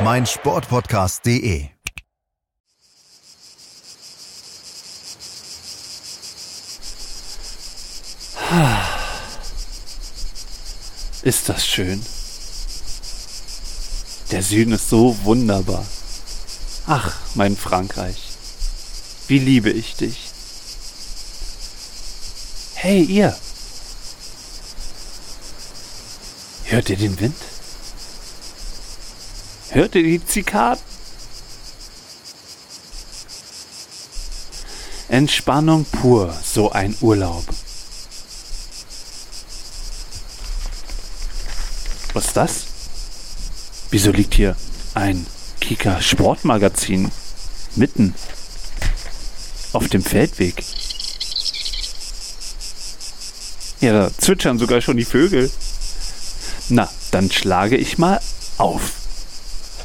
meinsportpodcast.de. Ist das schön. Der Süden ist so wunderbar. Ach, mein Frankreich, wie liebe ich dich. Hey, ihr. Hört ihr den Wind? Hört ihr die Zikaden? Entspannung pur, so ein Urlaub. Was ist das? Wieso liegt hier ein Kika Sportmagazin mitten auf dem Feldweg? Ja, da zwitschern sogar schon die Vögel. Na, dann schlage ich mal auf.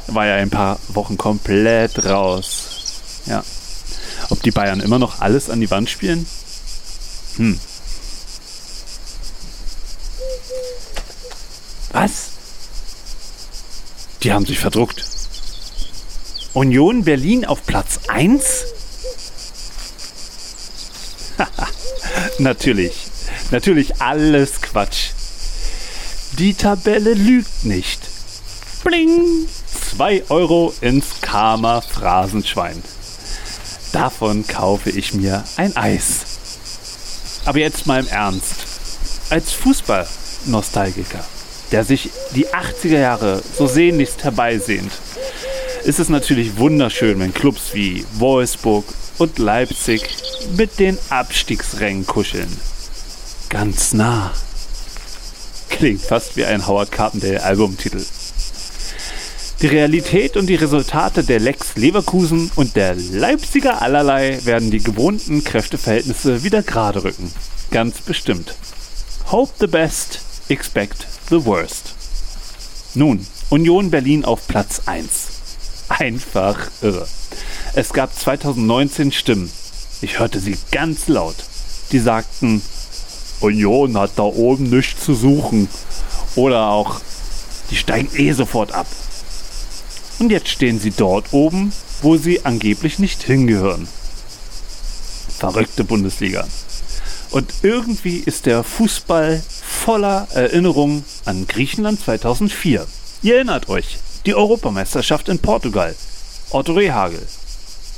War ja ein paar Wochen komplett raus. Ja. Ob die Bayern immer noch alles an die Wand spielen? Hm. Was? Die haben sich verdruckt. Union Berlin auf Platz 1? Natürlich. Natürlich alles Quatsch. Die Tabelle lügt nicht. Bling! 2 Euro ins Karma Phrasenschwein. Davon kaufe ich mir ein Eis. Aber jetzt mal im Ernst. Als Fußballnostalgiker der sich die 80er Jahre so sehnlichst herbeisehnt, ist es natürlich wunderschön, wenn Clubs wie Wolfsburg und Leipzig mit den Abstiegsrängen kuscheln. Ganz nah. Klingt fast wie ein Howard Carpendale Albumtitel. Die Realität und die Resultate der Lex Leverkusen und der Leipziger allerlei werden die gewohnten Kräfteverhältnisse wieder gerade rücken. Ganz bestimmt. Hope the best, expect the worst. Nun, Union Berlin auf Platz 1. Einfach irre. Es gab 2019 Stimmen. Ich hörte sie ganz laut. Die sagten, Union hat da oben nichts zu suchen. Oder auch, die steigen eh sofort ab. Und jetzt stehen sie dort oben, wo sie angeblich nicht hingehören. Verrückte Bundesliga. Und irgendwie ist der Fußball voller Erinnerungen an Griechenland 2004. Ihr erinnert euch, die Europameisterschaft in Portugal. Otto Rehagel.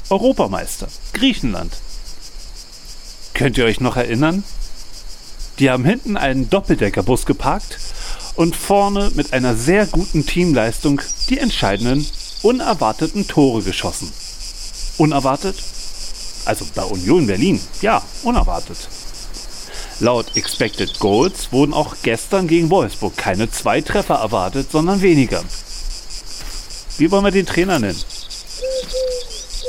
Europameister. Griechenland. Könnt ihr euch noch erinnern? Die haben hinten einen Doppeldeckerbus geparkt und vorne mit einer sehr guten Teamleistung die entscheidenden, unerwarteten Tore geschossen. Unerwartet? Also bei Union Berlin, ja, unerwartet. Laut Expected Goals wurden auch gestern gegen Wolfsburg keine zwei Treffer erwartet, sondern weniger. Wie wollen wir den Trainer nennen?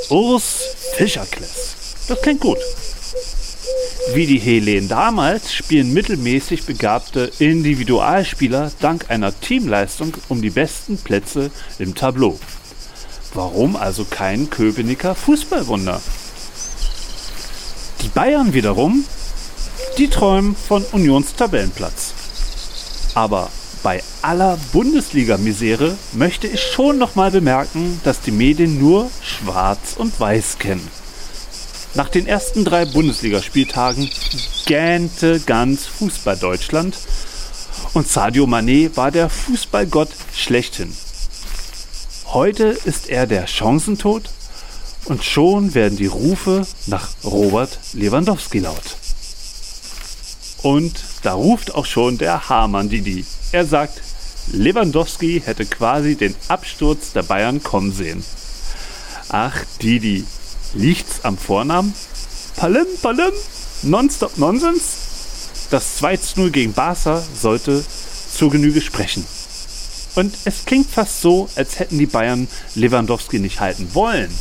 Urs Fischerkless. Das klingt gut. Wie die Helen damals spielen mittelmäßig begabte Individualspieler dank einer Teamleistung um die besten Plätze im Tableau. Warum also kein Köpenicker Fußballwunder? Die Bayern wiederum die träumen von Unions Tabellenplatz. Aber bei aller Bundesliga-Misere möchte ich schon nochmal bemerken, dass die Medien nur Schwarz und Weiß kennen. Nach den ersten drei Bundesligaspieltagen gähnte ganz Fußball Deutschland und Sadio Mané war der Fußballgott schlechthin. Heute ist er der Chancentod und schon werden die Rufe nach Robert Lewandowski laut. Und da ruft auch schon der Hamann Didi. Er sagt, Lewandowski hätte quasi den Absturz der Bayern kommen sehen. Ach, Didi, liegt's am Vornamen? Palim, Palim, Nonstop Nonsens? Das 2-0 gegen Barca sollte zur Genüge sprechen. Und es klingt fast so, als hätten die Bayern Lewandowski nicht halten wollen.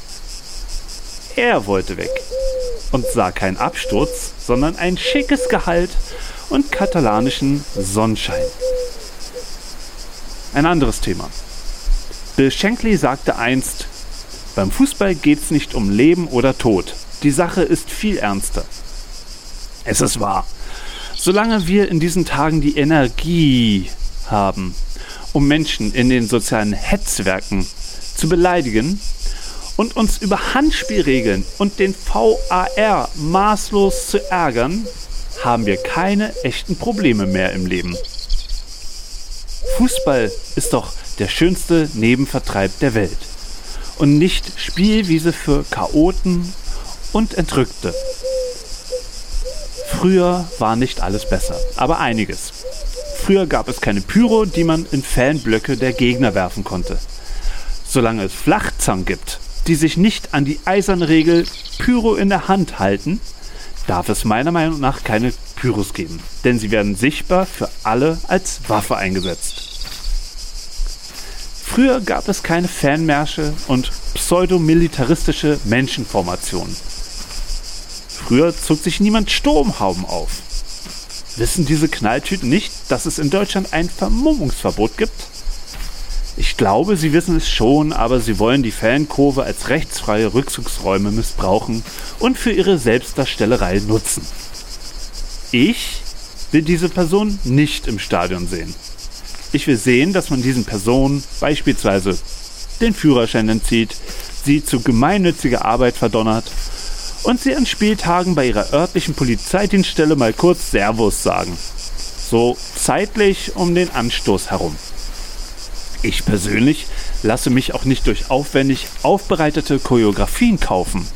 Er wollte weg und sah keinen Absturz, sondern ein schickes Gehalt und katalanischen Sonnenschein. Ein anderes Thema. Bill Shankly sagte einst, beim Fußball geht es nicht um Leben oder Tod. Die Sache ist viel ernster. Es ist wahr. Solange wir in diesen Tagen die Energie haben, um Menschen in den sozialen Hetzwerken zu beleidigen und uns über Handspielregeln und den VAR maßlos zu ärgern, haben wir keine echten Probleme mehr im Leben. Fußball ist doch der schönste Nebenvertreib der Welt und nicht Spielwiese für Chaoten und Entrückte. Früher war nicht alles besser, aber einiges. Früher gab es keine Pyro, die man in Fanblöcke der Gegner werfen konnte. Solange es Flachzangen gibt, die sich nicht an die eiserne Regel Pyro in der Hand halten, darf es meiner Meinung nach keine Pyros geben, denn sie werden sichtbar für alle als Waffe eingesetzt. Früher gab es keine Fanmärsche und pseudomilitaristische Menschenformationen. Früher zog sich niemand Sturmhauben auf. Wissen diese Knalltüten nicht, dass es in Deutschland ein Vermummungsverbot gibt? Ich glaube, sie wissen es schon, aber sie wollen die Fankurve als rechtsfreie Rückzugsräume missbrauchen und für ihre Selbstdarstellerei nutzen. Ich will diese Person nicht im Stadion sehen. Ich will sehen, dass man diesen Personen beispielsweise den Führerschein entzieht, sie zu gemeinnütziger Arbeit verdonnert und sie an Spieltagen bei ihrer örtlichen Polizeidienststelle mal kurz Servus sagen. So zeitlich um den Anstoß herum. Ich persönlich lasse mich auch nicht durch aufwendig aufbereitete Choreografien kaufen.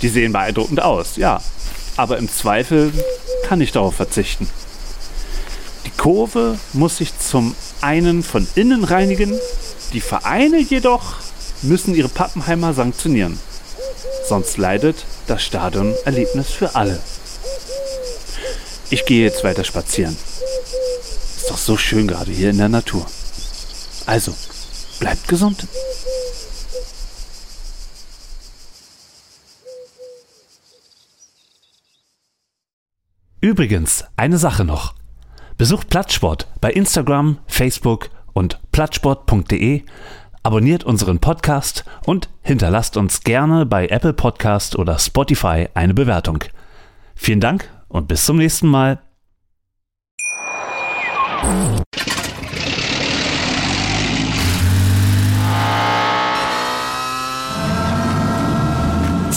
Die sehen beeindruckend aus, ja, aber im Zweifel kann ich darauf verzichten. Kurve muss sich zum einen von innen reinigen, die Vereine jedoch müssen ihre Pappenheimer sanktionieren. Sonst leidet das Stadionerlebnis für alle. Ich gehe jetzt weiter spazieren. Ist doch so schön gerade hier in der Natur. Also, bleibt gesund. Übrigens, eine Sache noch. Besucht Plattsport bei Instagram, Facebook und plattsport.de, abonniert unseren Podcast und hinterlasst uns gerne bei Apple Podcast oder Spotify eine Bewertung. Vielen Dank und bis zum nächsten Mal.